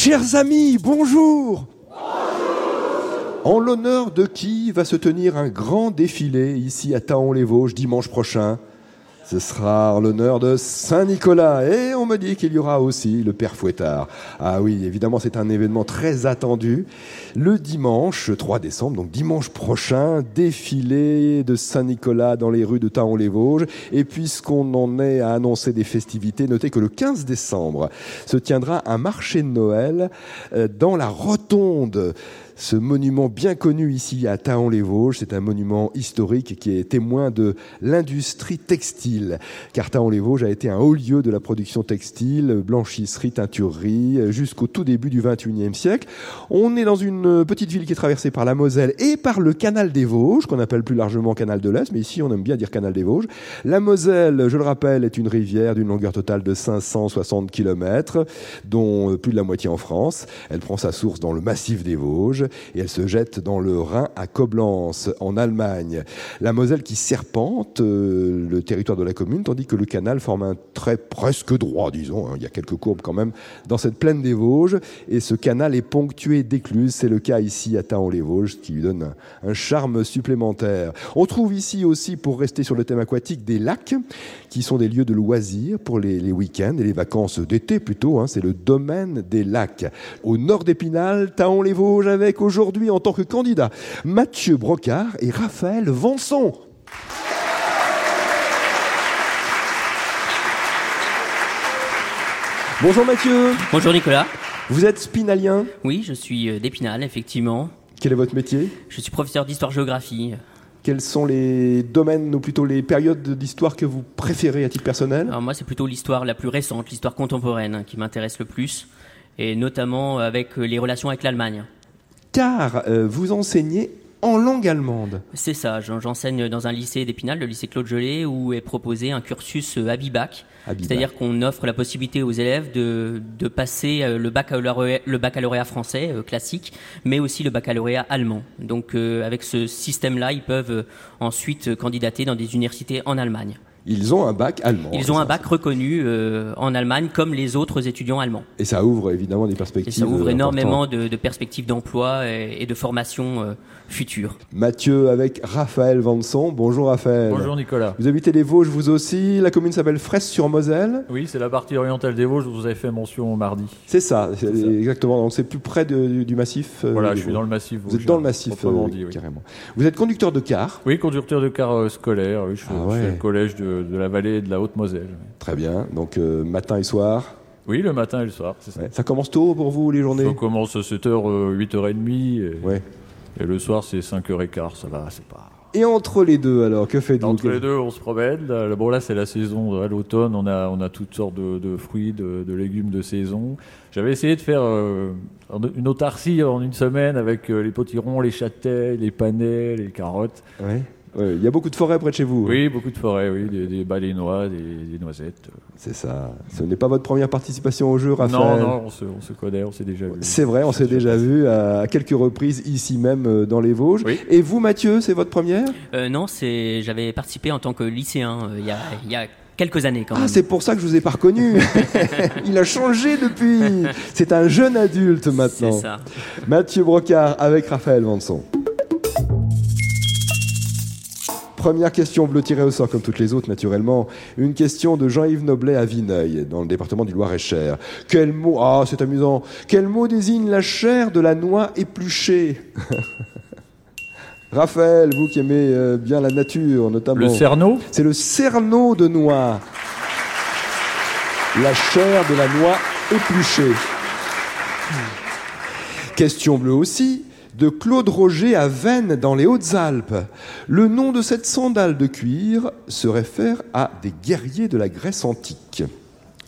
Chers amis, bonjour En l'honneur de qui va se tenir un grand défilé ici à Taon-les-Vosges dimanche prochain? Ce sera l'honneur de Saint-Nicolas. Et me dit qu'il y aura aussi le Père Fouettard. Ah oui, évidemment, c'est un événement très attendu. Le dimanche 3 décembre, donc dimanche prochain, défilé de Saint-Nicolas dans les rues de Taon-les-Vosges. Et puisqu'on en est à annoncer des festivités, notez que le 15 décembre se tiendra un marché de Noël euh, dans la rotonde ce monument bien connu ici à Taon-les-Vosges. C'est un monument historique qui est témoin de l'industrie textile. Car Taon-les-Vosges a été un haut lieu de la production textile, blanchisserie, teinturerie, jusqu'au tout début du XXIe siècle. On est dans une petite ville qui est traversée par la Moselle et par le canal des Vosges, qu'on appelle plus largement canal de l'Est, mais ici on aime bien dire canal des Vosges. La Moselle, je le rappelle, est une rivière d'une longueur totale de 560 km, dont plus de la moitié en France. Elle prend sa source dans le massif des Vosges et elle se jette dans le Rhin à Koblenz, en Allemagne. La Moselle qui serpente euh, le territoire de la commune, tandis que le canal forme un trait presque droit, disons. Hein. Il y a quelques courbes quand même dans cette plaine des Vosges, et ce canal est ponctué d'écluses. C'est le cas ici à Taon-les-Vosges, qui lui donne un, charme supplémentaire. On trouve ici aussi, pour rester sur le thème aquatique, des lacs qui sont des lieux de loisirs pour les, week-ends et les vacances d'été plutôt. Hein. C'est le domaine des lacs. Au nord d'Épinal, Taon-les-Vosges avec aujourd'hui en tant que candidat Mathieu Brocard et Raphaël Vanson. Bonjour Mathieu. Bonjour Nicolas. Vous êtes spinalien Oui, je suis euh, d'Épinal, effectivement. Quel est votre métier Je suis professeur d'histoire-géographie. Quels sont les domaines ou plutôt les périodes d'histoire que vous préférez à titre personnel? Alors moi, c'est plutôt l'histoire la plus récente, l'histoire contemporaine, qui m'intéresse le plus, et notamment avec euh, les relations avec l'Allemagne car euh, vous enseignez en langue allemande. C'est ça, j'enseigne dans un lycée d'Épinal, le lycée Claude Gelée, où est proposé un cursus euh, Abibac. C'est-à-dire qu'on offre la possibilité aux élèves de, de passer euh, le baccalauréat, le baccalauréat français classique, mais aussi le baccalauréat allemand. Donc avec ce système-là, ils peuvent ensuite candidater dans des universités en Allemagne. Ils ont un bac allemand. Ils ont un bac reconnu euh, en Allemagne comme les autres étudiants allemands. Et ça ouvre évidemment des perspectives. Et ça ouvre énormément de, perspectives d'emploi et, de formation euh, future. Mathieu avec Raphaël Vanson. Bonjour Raphaël. Bonjour Nicolas. Vous habitez les Vosges vous aussi. La commune s'appelle Fraisse-sur-Moselle. Oui, c'est la partie orientale des Vosges. Vous avez fait mention mardi. C'est ça, exactement. Donc c'est plus près du, massif. Euh, voilà, je suis dans le massif. Vous êtes dans le massif, carrément. Vous êtes conducteur de car. Oui, conducteur de car scolaire. Oui, je, suis, ah au collège de de, la vallée de la Haute-Moselle. Très bien. Donc euh, matin et soir Oui, le matin et le soir, ça. Ça commence tôt pour vous les journées Ça commence à 7h, 8h30. Et, ouais. et le soir, c'est 5h15. Ça va, c'est pas. Et entre les deux, alors, que faites-vous Entre les deux, on se promène. Bon, là, c'est la saison. À l'automne, on a, on a toutes sortes de, fruits, de, légumes de saison. J'avais essayé de faire euh, une autarcie en une semaine avec euh, les potirons, les châtaignes, les panais, les carottes. Ouais. Il y a beaucoup de forêts près de chez vous. Hein. Oui, beaucoup de forêts, oui, des, des balénois, des, noisettes. C'est ça. Ce n'est pas votre première participation au jeu, Raphaël Non, non, on se, on se connaît, on s'est déjà vu. C'est vrai, on s'est déjà vu à quelques reprises ici même euh, dans les Vosges. Et vous, Mathieu, c'est votre première? Euh, Non, c'est j'avais participé en tant que lycéen euh, il y a, y a quelques années quand ah, même. Ah, c'est pour ça que je vous ai pas reconnu. Il a changé depuis. C'est un jeune adulte maintenant. C'est ça. Mathieu Brocard avec Raphaël Vanson. Première question bleu tiré au sort, comme toutes les autres, naturellement. Une question de Jean-Yves Noblet à Vineuil, dans le département du Loir-et-Cher. Quel mot, ah, c'est amusant. Quel mot désigne la chair de la noix épluchée? Raphaël, vous qui aimez euh, bien la nature, notamment. Le cerneau? C'est le cerneau de noix. La chair de la noix épluchée. Question bleue aussi de Claude Roger à Vennes dans les Hautes-Alpes. Le nom de cette sandale de cuir se réfère à des guerriers de la Grèce antique.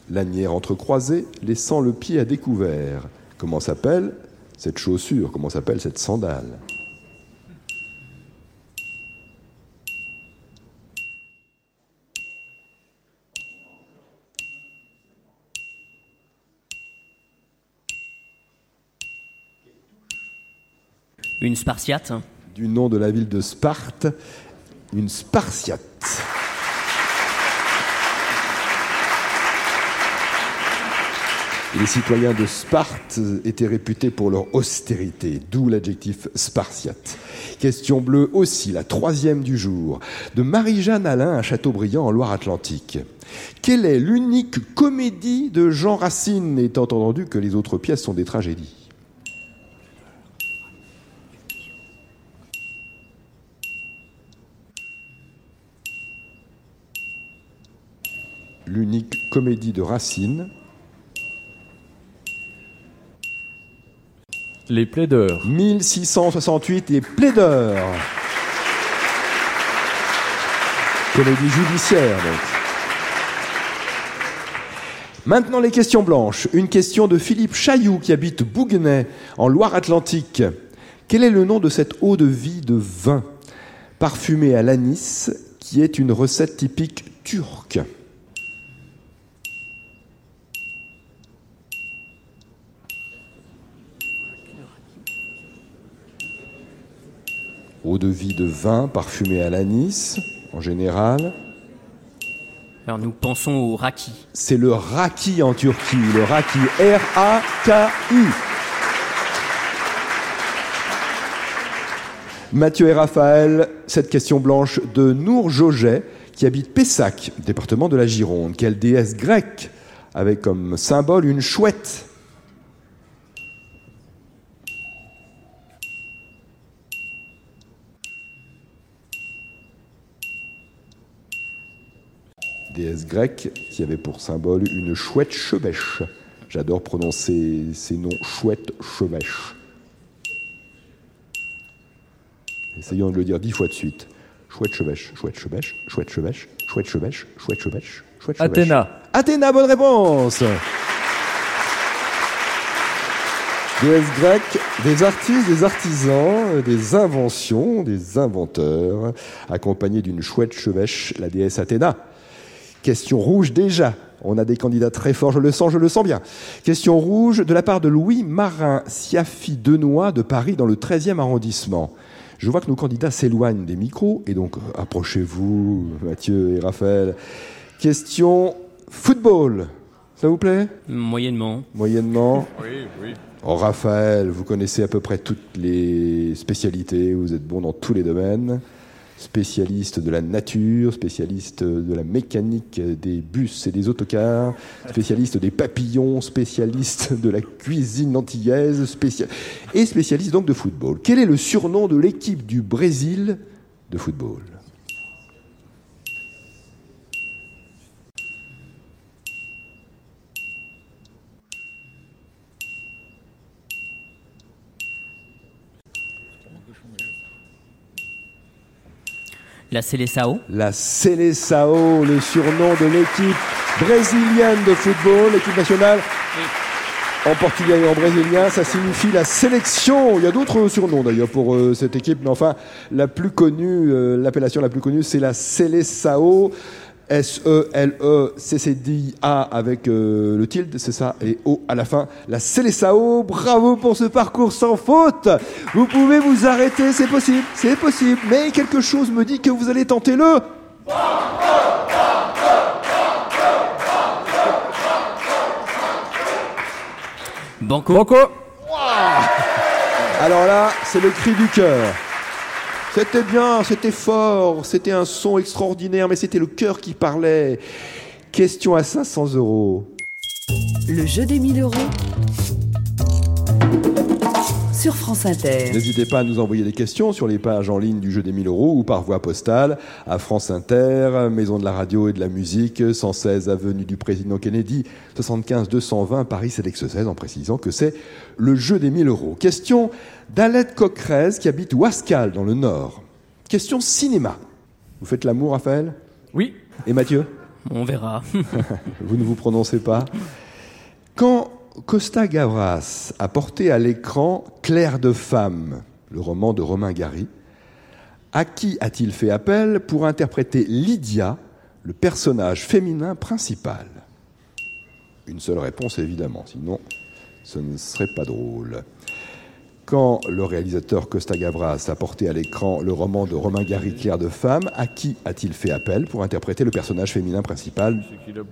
Lanière entrecroisée, laissant le pied à découvert. Comment s'appelle cette chaussure? Comment s'appelle cette sandale? Une Spartiate Du nom de la ville de Sparte, une Spartiate. Les citoyens de Sparte étaient réputés pour leur austérité, d'où l'adjectif spartiate. Question bleue aussi, la troisième du jour, de Marie-Jeanne Alain à Châteaubriand en Loire-Atlantique. Quelle est l'unique comédie de Jean Racine, étant entendu que les autres pièces sont des tragédies? L'unique comédie de Racine Les plaideurs. 1668, les plaideurs. Comédie judiciaire, donc. Maintenant, les questions blanches. Une question de Philippe Chailloux, qui habite Bouguenais, en Loire-Atlantique. Quel est le nom de cette eau de vie de vin, parfumée à l'anis, qui est une recette typique turque? Eau de vie de vin parfumée à l'anis, en général. Alors nous pensons au raki. C'est le raki en Turquie, le raki, R-A-K-I. Mathieu et Raphaël, cette question blanche de Nour Joget, qui habite Pessac, département de la Gironde. Quelle déesse grecque avec comme symbole une chouette déesse grecque qui avait pour symbole une chouette chevêche. J'adore prononcer ces noms chouette chevêche. Essayons de le dire dix fois de suite. Chouette chevêche, chouette chevêche, chouette chevêche, chouette chevêche, chouette chevêche, chouette chevêche. Athéna. Athéna, bonne réponse. Déesse grecque, des artistes, des artisans, des inventions, des inventeurs, accompagnés d'une chouette chevêche, la déesse Athéna. Question rouge déjà. On a des candidats très forts, je le sens, je le sens bien. Question rouge de la part de Louis Marin Siafi Denois de Paris dans le 13e arrondissement. Je vois que nos candidats s'éloignent des micros et donc approchez-vous, Mathieu et Raphaël. Question football. Ça vous plaît? Moyennement. Moyennement? Oui, oui. Oh, Raphaël, vous connaissez à peu près toutes les spécialités, vous êtes bon dans tous les domaines spécialiste de la nature, spécialiste de la mécanique des bus et des autocars, spécialiste des papillons, spécialiste de la cuisine antillaise, et spécialiste donc de football. Quel est le surnom de l'équipe du Brésil de football? La Seleção. La Seleção, le surnom de l'équipe brésilienne de football, l'équipe nationale. En portugais et en brésilien, ça signifie la sélection. Il y a d'autres surnoms d'ailleurs pour euh, cette équipe, mais enfin, la plus connue, euh, l'appellation la plus connue, c'est la Seleção. S-E-L-E-C-C-D-A avec euh, le tilde, c'est ça, et O à la fin. La Célessao, bravo pour ce parcours sans faute. Vous pouvez vous arrêter, c'est possible, c'est possible. Mais quelque chose me dit que vous allez tenter le... Banco. Banco. Alors là, c'est le cri du cœur. C'était bien, c'était fort, c'était un son extraordinaire, mais c'était le cœur qui parlait. Question à 500 euros. Le jeu des 1000 euros sur France Inter. N'hésitez pas à nous envoyer des questions sur les pages en ligne du jeu des 1000 euros ou par voie postale à France Inter, Maison de la radio et de la musique, 116 avenue du Président Kennedy, 75 220 Paris Sélex 16, en précisant que c'est le jeu des 1000 euros. Question d'Alette Coquerez qui habite Ouascal dans le Nord. Question cinéma. Vous faites l'amour, Raphaël? Oui. Et Mathieu? On verra. vous ne vous prononcez pas? Quand Costa Gavras a porté à l'écran Claire de femme, le roman de Romain Gary. À qui a-t-il fait appel pour interpréter Lydia, le personnage féminin principal? Une seule réponse évidemment, sinon ce ne serait pas drôle. Quand le réalisateur Costa Gavras a porté à l'écran le roman de Romain Gary Claire de femme, à qui a-t-il fait appel pour interpréter le personnage féminin principal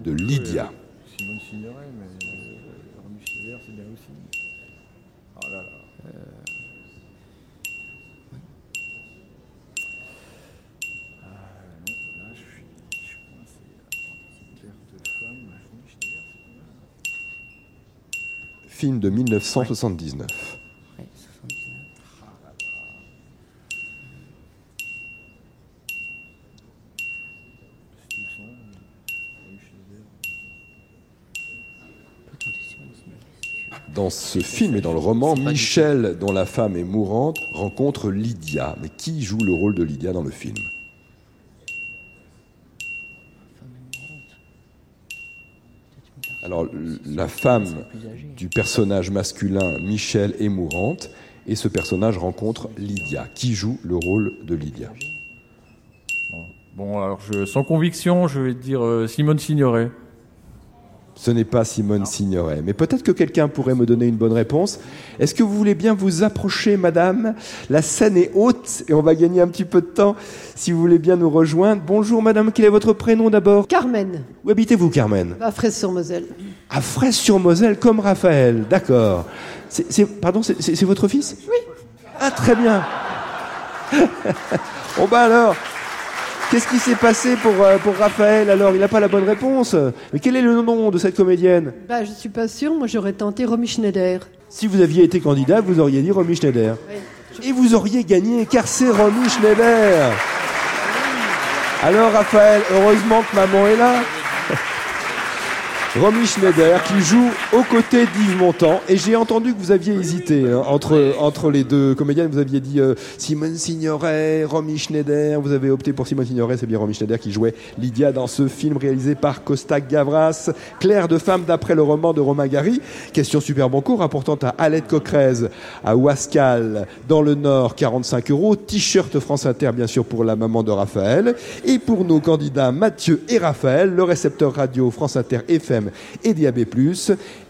de Lydia? Film de 1979. Dans ce film et dans le roman, Michel, dont la femme est mourante, rencontre Lydia. Mais qui joue le rôle de Lydia dans le film? Alors, la femme du personnage masculin, Michel, est mourante, et ce personnage rencontre Lydia. Qui joue le rôle de Lydia Bon, alors, sans conviction, je vais dire euh, Simone Signoret. Ce n'est pas Simone Signoret. Mais peut-être que quelqu'un pourrait me donner une bonne réponse. Est-ce que vous voulez bien vous approcher, madame? La scène est haute et on va gagner un petit peu de temps si vous voulez bien nous rejoindre. Bonjour, madame. Quel est votre prénom d'abord? Carmen. Où habitez-vous, Carmen? À Fraise-sur-Moselle. À Fraise-sur-Moselle, comme Raphaël. D'accord. C'est, pardon, c'est votre fils? Oui. Ah, très bien. bon, bah alors. Qu'est-ce qui s'est passé pour, euh, pour Raphaël alors? Il n'a pas la bonne réponse. Mais quel est le nom de cette comédienne? Bah, Je suis pas sûre. Moi, j'aurais tenté Romy Schneider. Si vous aviez été candidat, vous auriez dit Romy Schneider. Et vous auriez gagné, car c'est Romy Schneider. Alors, Raphaël, heureusement que maman est là. Romy Schneider qui joue aux côtés d'Yves Montand. Et j'ai entendu que vous aviez hésité hein, entre, entre les deux comédiennes. Vous aviez dit euh, Simone Signoret, Romy Schneider. Vous avez opté pour Simone Signoret. C'est bien Romy Schneider qui jouait Lydia dans ce film réalisé par Costa Gavras. Claire de femme d'après le roman de Romain Gary. Question super bon cours rapportant à Alette Coquerez, à Ouascal, dans le Nord, 45 euros. T-shirt France Inter, bien sûr, pour la maman de Raphaël. Et pour nos candidats Mathieu et Raphaël, le récepteur radio France Inter FM et DAB+,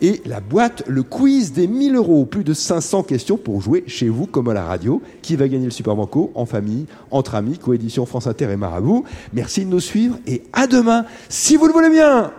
et la boîte, le quiz des 1000 euros, plus de 500 questions pour jouer chez vous comme à la radio, qui va gagner le Super Banco? En famille, entre amis, coédition France Inter et Marabout. Merci de nous suivre et à demain, si vous le voulez bien